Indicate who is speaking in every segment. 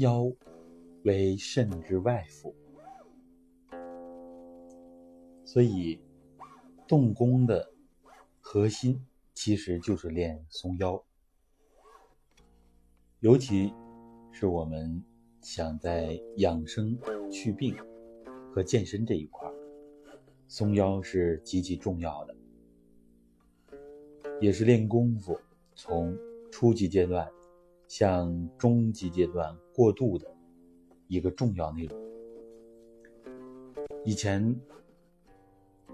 Speaker 1: 腰为肾之外府，所以动功的核心其实就是练松腰，尤其是我们想在养生、祛病和健身这一块松腰是极其重要的，也是练功夫从初级阶段向中级阶段过渡的一个重要内容。以前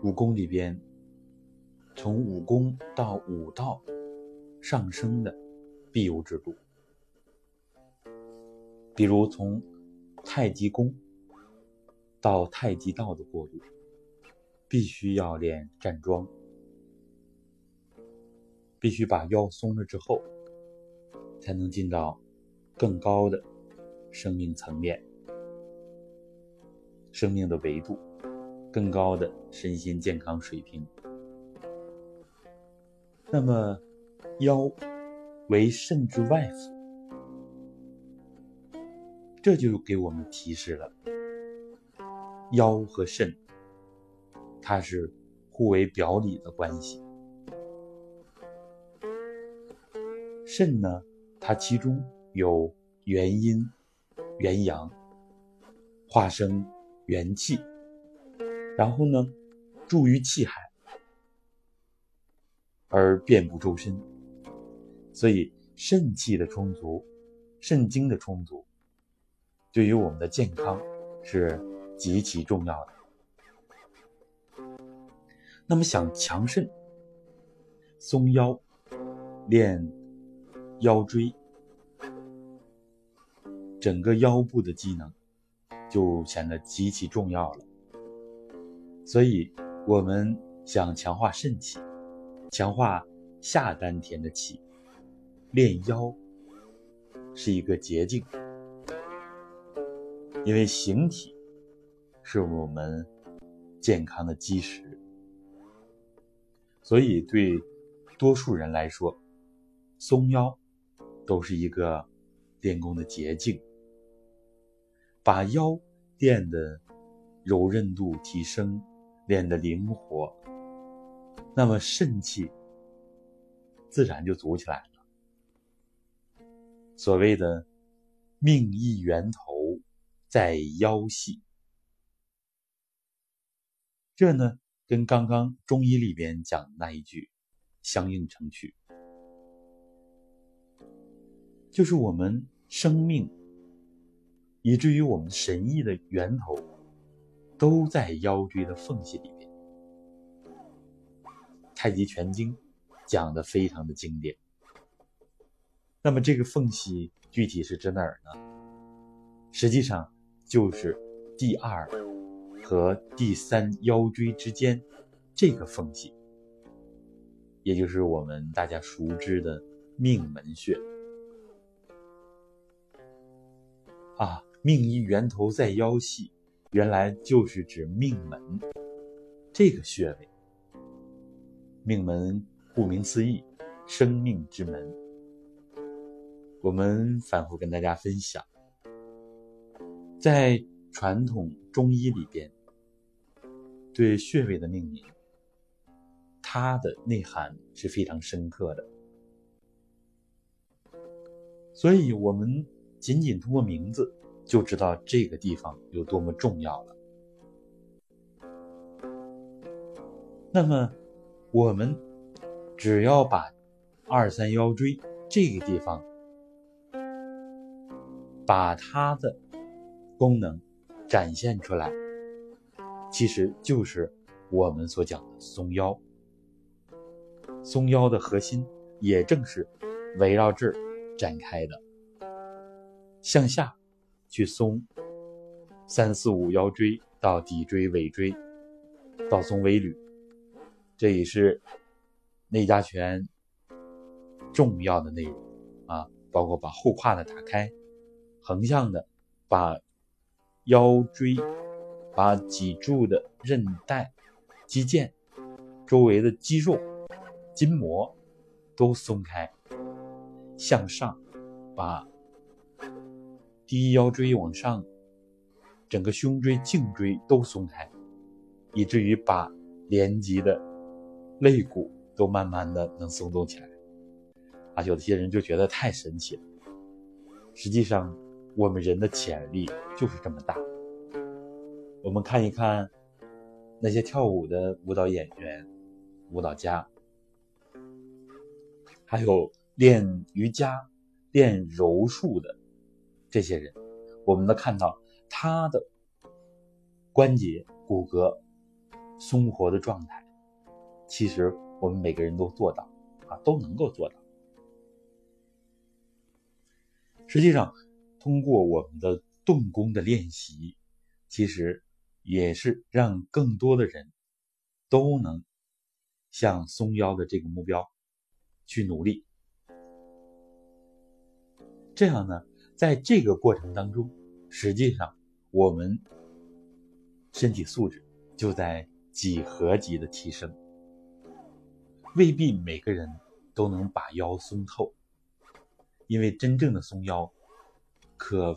Speaker 1: 武功里边，从武功到武道上升的必由之路，比如从太极功到太极道的过渡。必须要练站桩，必须把腰松了之后，才能进到更高的生命层面、生命的维度、更高的身心健康水平。那么，腰为肾之外府，这就给我们提示了腰和肾。它是互为表里的关系。肾呢，它其中有元阴、元阳，化生元气，然后呢，助于气海而遍布周身。所以，肾气的充足，肾精的充足，对于我们的健康是极其重要的。那么想强肾、松腰、练腰椎，整个腰部的机能就显得极其重要了。所以，我们想强化肾气、强化下丹田的气，练腰是一个捷径，因为形体是我们健康的基石。所以，对多数人来说，松腰都是一个练功的捷径。把腰练的柔韧度提升，练得灵活，那么肾气自然就足起来了。所谓的“命意源头在腰系”，这呢？跟刚刚中医里边讲的那一句相映成趣，就是我们生命，以至于我们神意的源头，都在腰椎的缝隙里边。太极拳经讲的非常的经典。那么这个缝隙具体是指哪儿呢？实际上就是第二。和第三腰椎之间这个缝隙，也就是我们大家熟知的命门穴啊。命一源头在腰系，原来就是指命门这个穴位。命门顾名思义，生命之门。我们反复跟大家分享，在传统中医里边。对穴位的命名，它的内涵是非常深刻的，所以我们仅仅通过名字就知道这个地方有多么重要了。那么，我们只要把二三腰椎这个地方，把它的功能展现出来。其实就是我们所讲的松腰，松腰的核心也正是围绕这儿展开的，向下去松三四五腰椎到骶椎尾椎到松尾闾，这也是内家拳重要的内容啊，包括把后胯的打开，横向的把腰椎。把脊柱的韧带、肌腱周围的肌肉、筋膜都松开，向上把第一腰椎往上，整个胸椎、颈椎都松开，以至于把连接的肋骨都慢慢的能松动起来。啊，有些人就觉得太神奇了。实际上，我们人的潜力就是这么大。我们看一看那些跳舞的舞蹈演员、舞蹈家，还有练瑜伽、练柔术的这些人，我们能看到他的关节、骨骼松活的状态。其实我们每个人都做到啊，都能够做到。实际上，通过我们的动功的练习，其实也是让更多的人都能向松腰的这个目标去努力。这样呢，在这个过程当中，实际上我们身体素质就在几何级的提升。未必每个人都能把腰松透。因为真正的松腰，可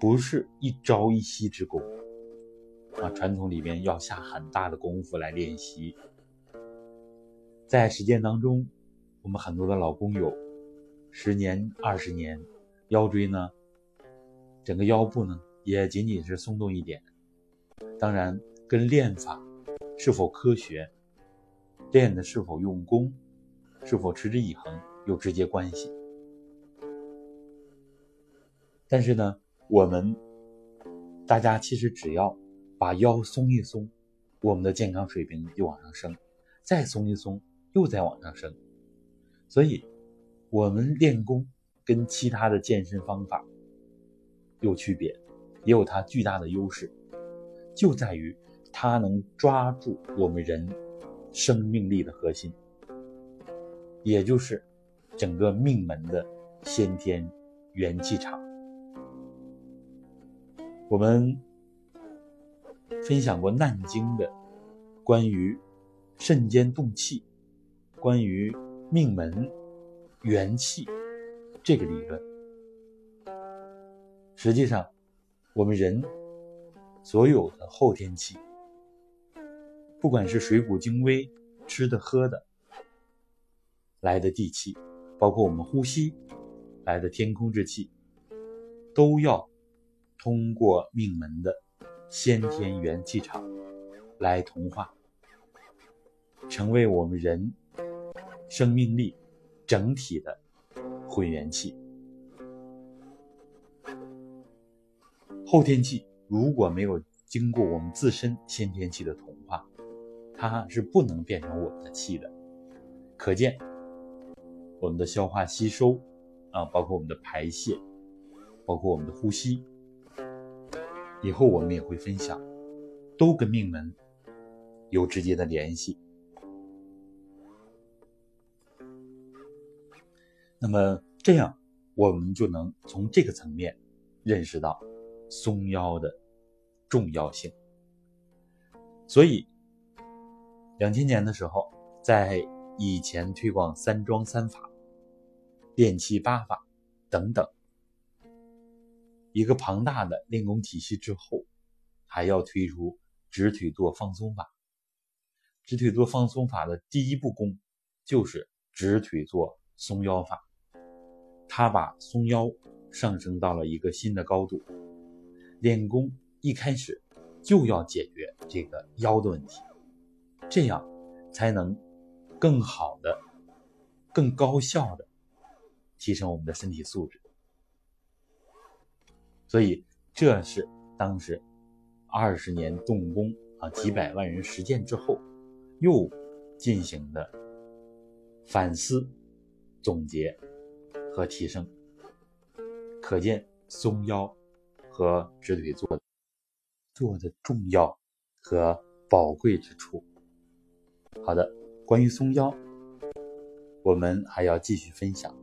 Speaker 1: 不是一朝一夕之功啊！传统里面要下很大的功夫来练习。在实践当中，我们很多的老工友，十年、二十年，腰椎呢，整个腰部呢，也仅仅是松动一点。当然，跟练法是否科学，练的是否用功，是否持之以恒有直接关系。但是呢，我们大家其实只要把腰松一松，我们的健康水平就往上升；再松一松，又再往上升。所以，我们练功跟其他的健身方法有区别，也有它巨大的优势，就在于它能抓住我们人生命力的核心，也就是整个命门的先天元气场。我们分享过《难经》的关于肾间动气、关于命门元气这个理论。实际上，我们人所有的后天气，不管是水谷精微、吃的喝的来的地气，包括我们呼吸来的天空之气，都要。通过命门的先天元气场来同化，成为我们人生命力整体的混元气。后天气如果没有经过我们自身先天气的同化，它是不能变成我们的气的。可见，我们的消化吸收啊，包括我们的排泄，包括我们的呼吸。以后我们也会分享，都跟命门有直接的联系。那么这样，我们就能从这个层面认识到松腰的重要性。所以，两千年的时候，在以前推广三桩三法、练气八法等等。一个庞大的练功体系之后，还要推出直腿坐放松法。直腿坐放松法的第一步功就是直腿坐松腰法，他把松腰上升到了一个新的高度。练功一开始就要解决这个腰的问题，这样才能更好的、更高效的提升我们的身体素质。所以，这是当时二十年动工啊，几百万人实践之后，又进行的反思、总结和提升。可见松腰和直腿坐坐的重要和宝贵之处。好的，关于松腰，我们还要继续分享。